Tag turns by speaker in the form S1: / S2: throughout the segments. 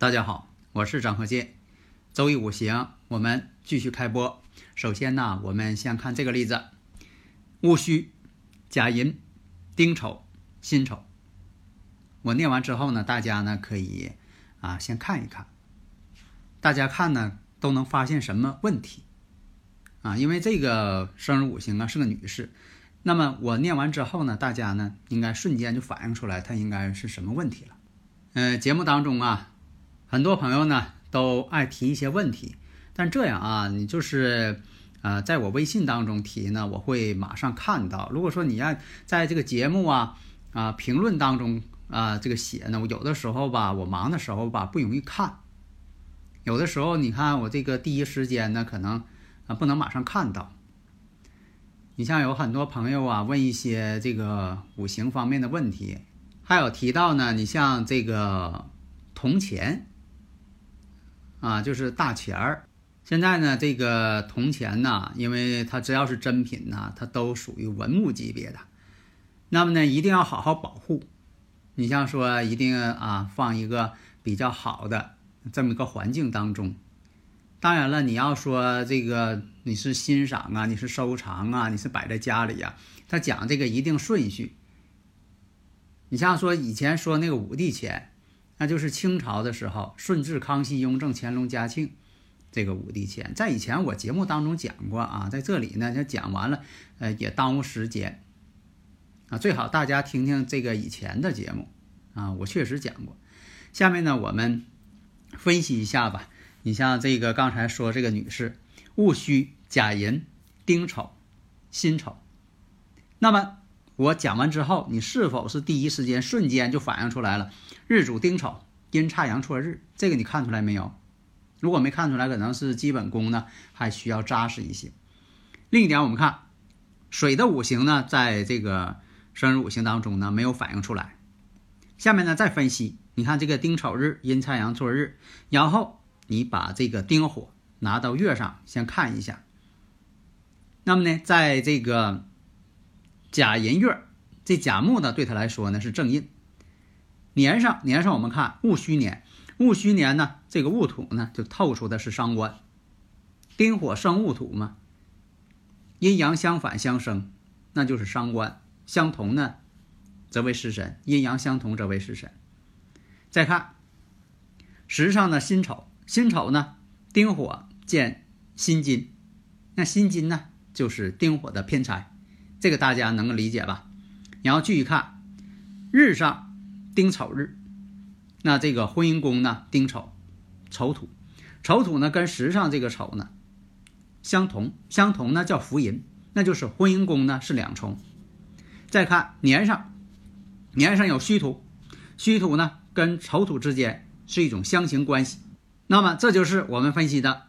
S1: 大家好，我是张鹤剑。周易五行，我们继续开播。首先呢，我们先看这个例子：戊戌、甲寅、丁丑、辛丑。我念完之后呢，大家呢可以啊先看一看。大家看呢都能发现什么问题啊？因为这个生日五行啊是个女士，那么我念完之后呢，大家呢应该瞬间就反映出来她应该是什么问题了。呃，节目当中啊。很多朋友呢都爱提一些问题，但这样啊，你就是呃，在我微信当中提呢，我会马上看到。如果说你要在这个节目啊啊评论当中啊这个写呢，我有的时候吧，我忙的时候吧不容易看。有的时候你看我这个第一时间呢，可能啊不能马上看到。你像有很多朋友啊问一些这个五行方面的问题，还有提到呢，你像这个铜钱。啊，就是大钱儿。现在呢，这个铜钱呢，因为它只要是真品呢，它都属于文物级别的。那么呢，一定要好好保护。你像说，一定啊，放一个比较好的这么一个环境当中。当然了，你要说这个你是欣赏啊，你是收藏啊，你是摆在家里呀，他讲这个一定顺序。你像说以前说那个五帝钱。那就是清朝的时候，顺治、康熙、雍正、乾隆、嘉庆，这个五帝钱，在以前我节目当中讲过啊，在这里呢，就讲完了，呃，也耽误时间啊，最好大家听听这个以前的节目啊，我确实讲过。下面呢，我们分析一下吧。你像这个刚才说这个女士，戊戌、甲寅、丁丑、辛丑，那么。我讲完之后，你是否是第一时间瞬间就反映出来了？日主丁丑，阴差阳错日，这个你看出来没有？如果没看出来，可能是基本功呢还需要扎实一些。另一点，我们看水的五行呢，在这个生日五行当中呢没有反映出来。下面呢再分析，你看这个丁丑日，阴差阳错日，然后你把这个丁火拿到月上先看一下。那么呢，在这个。甲寅月，这甲木呢，对他来说呢是正印。年上年上，我们看戊戌年，戊戌年呢，这个戊土呢就透出的是伤官。丁火生戊土嘛，阴阳相反相生，那就是伤官。相同呢，则为食神；阴阳相同则为食神。再看时上的辛丑，辛丑呢，丁火见辛金，那辛金呢，就是丁火的偏财。这个大家能够理解吧？然后继续看，日上丁丑日，那这个婚姻宫呢丁丑，丑土，丑土呢跟时上这个丑呢相同，相同呢叫福银，那就是婚姻宫呢是两重。再看年上，年上有戌土，戌土呢跟丑土之间是一种相刑关系。那么这就是我们分析的，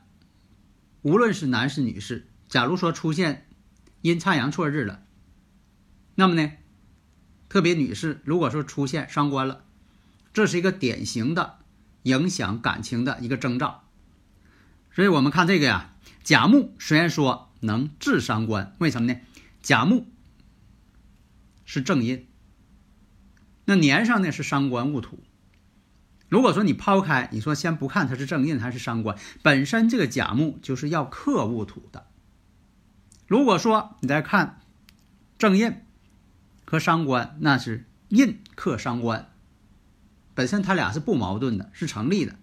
S1: 无论是男士女士，假如说出现。阴差阳错日了，那么呢，特别女士，如果说出现伤官了，这是一个典型的影响感情的一个征兆。所以我们看这个呀，甲木虽然说能治伤官，为什么呢？甲木是正印，那年上呢是伤官戊土。如果说你抛开，你说先不看它是正印还是伤官，本身这个甲木就是要克戊土的。如果说你再看正印和伤官，那是印克伤官，本身它俩是不矛盾的，是成立的。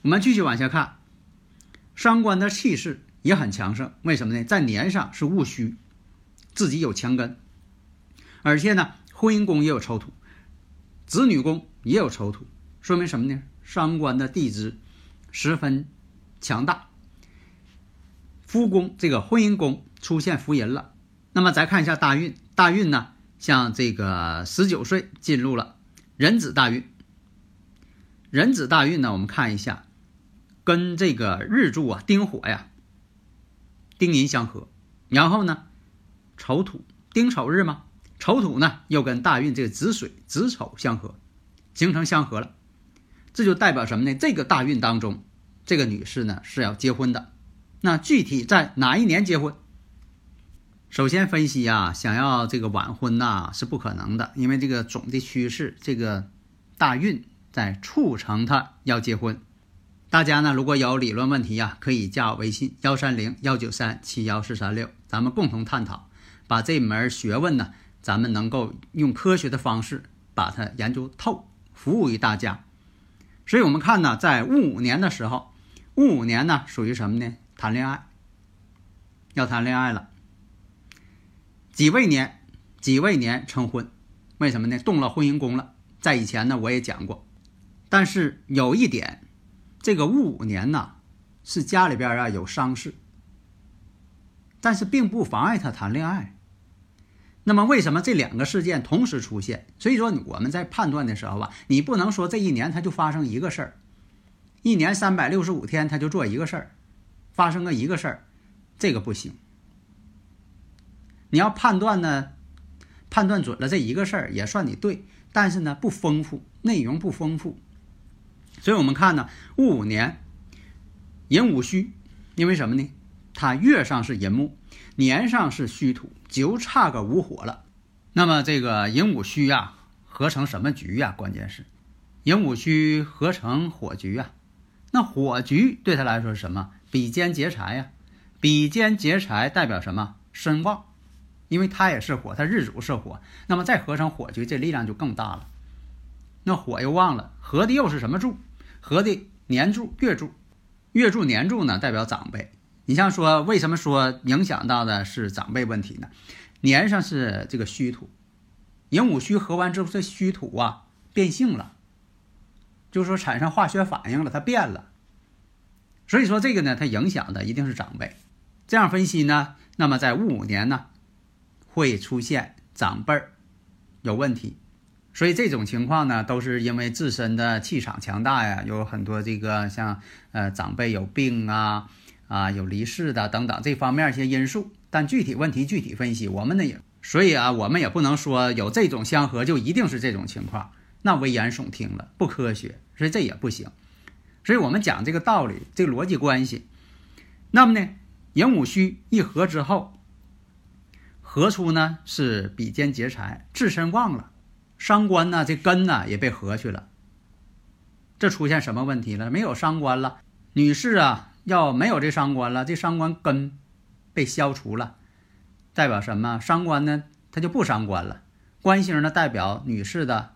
S1: 我们继续往下看，伤官的气势也很强盛，为什么呢？在年上是戊戌，自己有强根，而且呢，婚姻宫也有丑土，子女宫也有丑土，说明什么呢？伤官的地支十分强大。夫宫这个婚姻宫出现福银了。那么再看一下大运，大运呢，像这个十九岁进入了壬子大运。壬子大运呢，我们看一下，跟这个日柱啊丁火呀，丁寅相合，然后呢丑土丁丑日嘛，丑土呢又跟大运这个子水子丑相合，形成相合了，这就代表什么呢？这个大运当中，这个女士呢是要结婚的。那具体在哪一年结婚？首先分析啊，想要这个晚婚呐是不可能的，因为这个总的趋势，这个大运在促成他要结婚。大家呢如果有理论问题呀，可以加我微信幺三零幺九三七幺四三六，咱们共同探讨，把这门学问呢，咱们能够用科学的方式把它研究透，服务于大家。所以我们看呢，在戊午年的时候，戊午年呢属于什么呢？谈恋爱，要谈恋爱了。己未年，己未年成婚，为什么呢？动了婚姻宫了。在以前呢，我也讲过。但是有一点，这个戊午年呢，是家里边啊有丧事，但是并不妨碍他谈恋爱。那么为什么这两个事件同时出现？所以说我们在判断的时候吧，你不能说这一年他就发生一个事儿，一年三百六十五天他就做一个事儿。发生个一个事儿，这个不行。你要判断呢，判断准了这一个事儿也算你对，但是呢不丰富，内容不丰富。所以我们看呢，戊午年寅午戌，因为什么呢？它月上是寅木，年上是戌土，就差个午火了。那么这个寅午戌啊，合成什么局呀？关键是寅午戌合成火局啊。那火局对他来说是什么？比肩劫财呀，比肩劫财代表什么？身旺，因为它也是火，它日主是火，那么再合成火局，这力量就更大了。那火又旺了，合的又是什么柱？合的年柱、月柱，月柱、年柱呢，代表长辈。你像说，为什么说影响到的是长辈问题呢？年上是这个虚土，寅午戌合完之后，这虚土啊变性了，就是说产生化学反应了，它变了。所以说这个呢，它影响的一定是长辈。这样分析呢，那么在戊午年呢，会出现长辈儿有问题。所以这种情况呢，都是因为自身的气场强大呀，有很多这个像呃长辈有病啊啊有离世的等等这方面一些因素。但具体问题具体分析，我们呢也所以啊，我们也不能说有这种相合就一定是这种情况，那危言耸听了，不科学，所以这也不行。所以我们讲这个道理，这个逻辑关系。那么呢，寅午戌一合之后，合出呢是比肩劫财，自身旺了，伤官呢这根呢也被合去了。这出现什么问题了？没有伤官了，女士啊，要没有这伤官了，这伤官根被消除了，代表什么？伤官呢，它就不伤官了。官星呢，代表女士的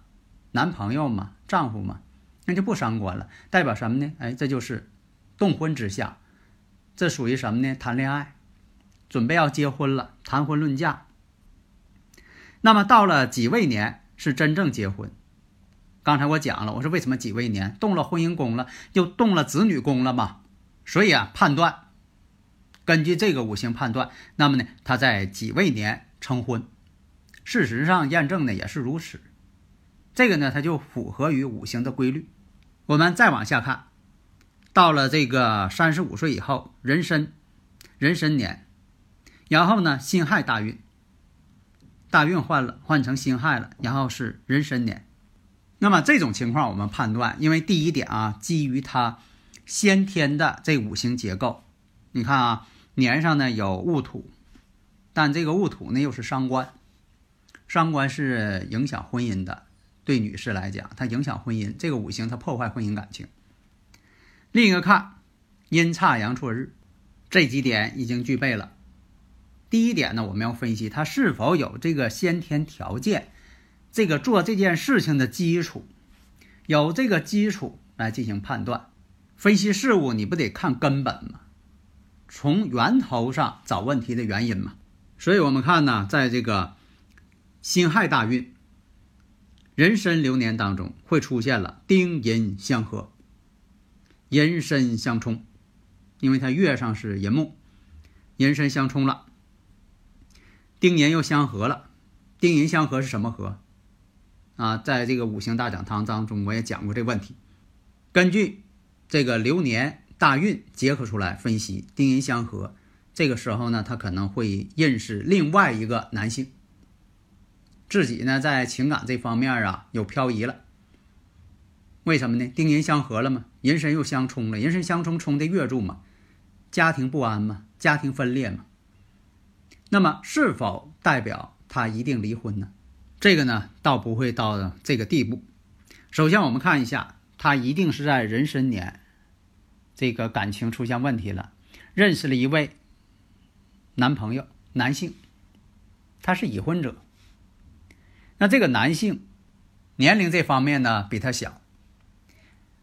S1: 男朋友嘛，丈夫嘛。那就不伤官了，代表什么呢？哎，这就是动婚之象，这属于什么呢？谈恋爱，准备要结婚了，谈婚论嫁。那么到了己未年是真正结婚。刚才我讲了，我说为什么己未年动了婚姻宫了，又动了子女宫了嘛？所以啊，判断根据这个五行判断，那么呢，他在己未年成婚。事实上验证呢也是如此，这个呢，它就符合于五行的规律。我们再往下看，到了这个三十五岁以后，壬申，壬申年，然后呢，辛亥大运，大运换了，换成辛亥了，然后是壬申年。那么这种情况，我们判断，因为第一点啊，基于它先天的这五行结构，你看啊，年上呢有戊土，但这个戊土呢又是伤官，伤官是影响婚姻的。对女士来讲，它影响婚姻，这个五行它破坏婚姻感情。另一个看阴差阳错日，这几点已经具备了。第一点呢，我们要分析它是否有这个先天条件，这个做这件事情的基础，有这个基础来进行判断。分析事物，你不得看根本吗？从源头上找问题的原因嘛。所以我们看呢，在这个辛亥大运。壬申流年当中会出现了丁寅相合，寅申相冲，因为它月上是寅木，寅申相冲了，丁寅又相合了。丁寅相合是什么合？啊，在这个五行大讲堂当中，我也讲过这问题。根据这个流年大运结合出来分析，丁寅相合，这个时候呢，他可能会认识另外一个男性，自己呢在情感这方面啊有漂移了。为什么呢？丁寅相合了嘛，寅申又相冲了，寅申相冲冲的月柱嘛，家庭不安嘛，家庭分裂嘛。那么是否代表他一定离婚呢？这个呢，倒不会到这个地步。首先，我们看一下，他一定是在壬申年，这个感情出现问题了，认识了一位男朋友，男性，他是已婚者。那这个男性年龄这方面呢，比他小。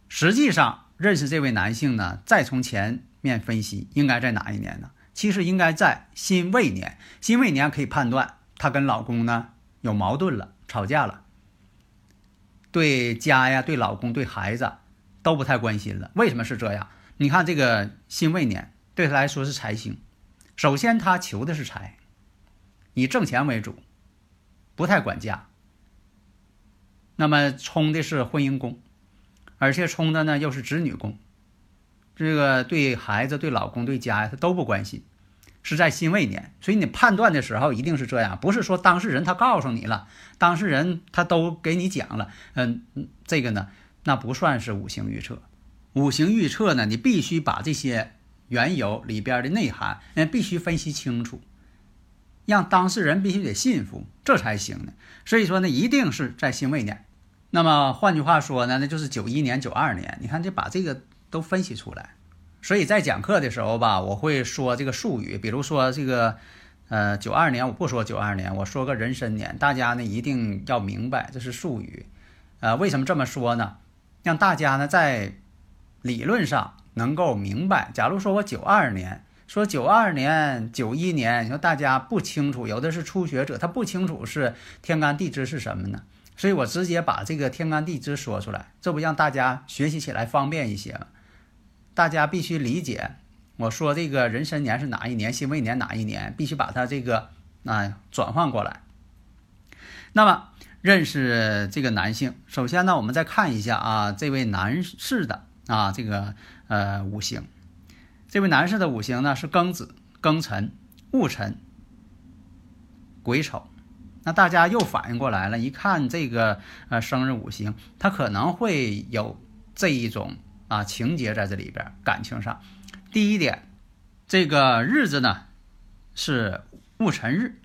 S1: 实际上，认识这位男性呢，再从前面分析，应该在哪一年呢？其实应该在辛未年。辛未年可以判断，她跟老公呢。有矛盾了，吵架了，对家呀、对老公、对孩子都不太关心了。为什么是这样？你看这个辛未年对他来说是财星，首先他求的是财，以挣钱为主，不太管家。那么冲的是婚姻宫，而且冲的呢又是子女宫，这个对孩子、对老公、对家呀，他都不关心。是在辛未年，所以你判断的时候一定是这样，不是说当事人他告诉你了，当事人他都给你讲了，嗯，这个呢，那不算是五行预测。五行预测呢，你必须把这些缘由里边的内涵，嗯，必须分析清楚，让当事人必须得信服，这才行呢。所以说呢，一定是在辛未年。那么换句话说呢，那就是九一年、九二年。你看，这把这个都分析出来。所以在讲课的时候吧，我会说这个术语，比如说这个，呃，九二年我不说九二年，我说个壬申年，大家呢一定要明白这是术语，呃，为什么这么说呢？让大家呢在理论上能够明白。假如说我九二年，说九二年、九一年，你说大家不清楚，有的是初学者，他不清楚是天干地支是什么呢？所以我直接把这个天干地支说出来，这不让大家学习起来方便一些吗？大家必须理解，我说这个人生年是哪一年，辛未年哪一年，必须把它这个啊转换过来。那么认识这个男性，首先呢，我们再看一下啊，这位男士的啊这个呃五行，这位男士的五行呢是庚子、庚辰、戊辰、癸丑。那大家又反应过来了，一看这个呃生日五行，他可能会有这一种。啊，情节在这里边，感情上，第一点，这个日子呢是戊辰日，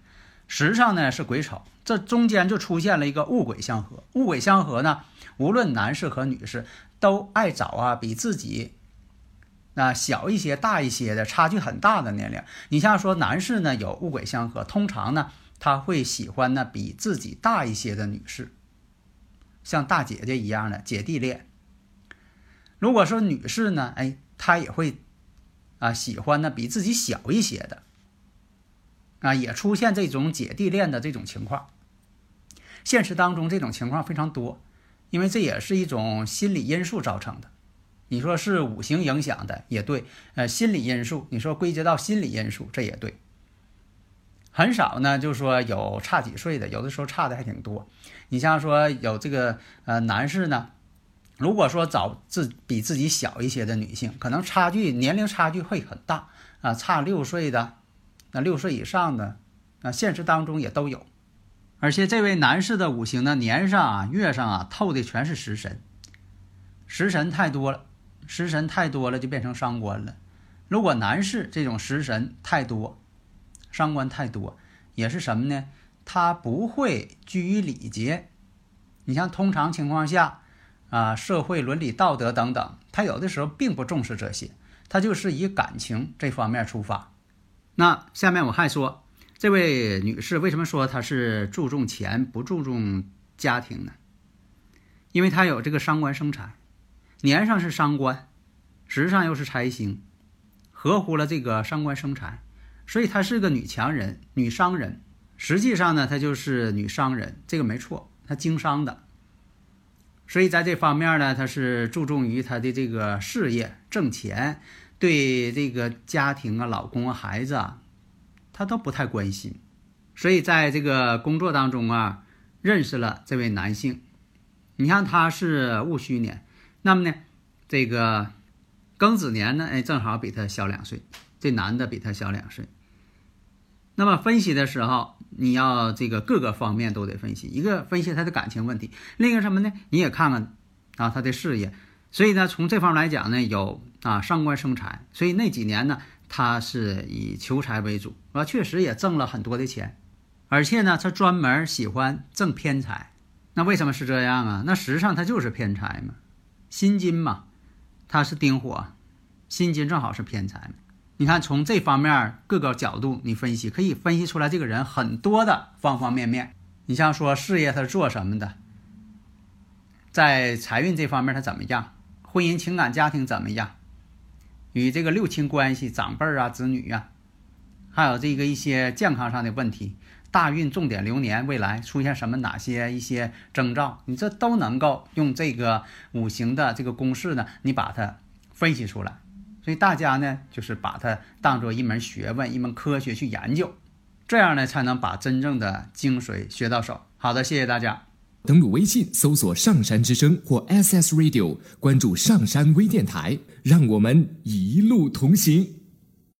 S1: 时上呢是癸丑，这中间就出现了一个戊癸相合。戊癸相合呢，无论男士和女士都爱找啊比自己那小一些、大一些的，差距很大的年龄。你像说男士呢有戊癸相合，通常呢他会喜欢呢比自己大一些的女士，像大姐姐一样的姐弟恋。如果说女士呢，哎，她也会啊喜欢呢比自己小一些的，啊，也出现这种姐弟恋的这种情况。现实当中这种情况非常多，因为这也是一种心理因素造成的。你说是五行影响的也对，呃，心理因素，你说归结到心理因素这也对。很少呢，就说有差几岁的，有的时候差的还挺多。你像说有这个呃男士呢。如果说找自比自己小一些的女性，可能差距年龄差距会很大啊，差六岁的，那六岁以上的，啊，现实当中也都有。而且这位男士的五行呢，年上啊、月上啊透的全是食神，食神太多了，食神太多了就变成伤官了。如果男士这种食神太多，伤官太多，也是什么呢？他不会拘于礼节。你像通常情况下。啊，社会伦理道德等等，他有的时候并不重视这些，他就是以感情这方面出发。那下面我还说，这位女士为什么说她是注重钱不注重家庭呢？因为她有这个伤官生财，年上是伤官，时上又是财星，合乎了这个伤官生财，所以她是个女强人、女商人。实际上呢，她就是女商人，这个没错，她经商的。所以在这方面呢，他是注重于他的这个事业挣钱，对这个家庭啊、老公啊、孩子啊，他都不太关心。所以在这个工作当中啊，认识了这位男性。你看他是戊戌年，那么呢，这个庚子年呢，哎，正好比他小两岁。这男的比他小两岁。那么分析的时候，你要这个各个方面都得分析，一个分析他的感情问题，另一个什么呢？你也看看啊他的事业。所以呢，从这方面来讲呢，有啊上官生财，所以那几年呢，他是以求财为主，啊，确实也挣了很多的钱。而且呢，他专门喜欢挣偏财，那为什么是这样啊？那实际上他就是偏财嘛，辛金嘛，它是丁火，辛金正好是偏财。你看从这方面各个角度你分析，可以分析出来这个人很多的方方面面。你像说事业他做什么的，在财运这方面他怎么样？婚姻、情感、家庭怎么样？与这个六亲关系、长辈啊、子女呀，还有这个一些健康上的问题。大运重点流年，未来出现什么哪些一些征兆，你这都能够用这个五行的这个公式呢？你把它分析出来。所以大家呢，就是把它当做一门学问、一门科学去研究，这样呢，才能把真正的精髓学到手。好的，谢谢大家。
S2: 登录微信搜索“上山之声”或 SS Radio，关注上山微电台，让我们一路同行。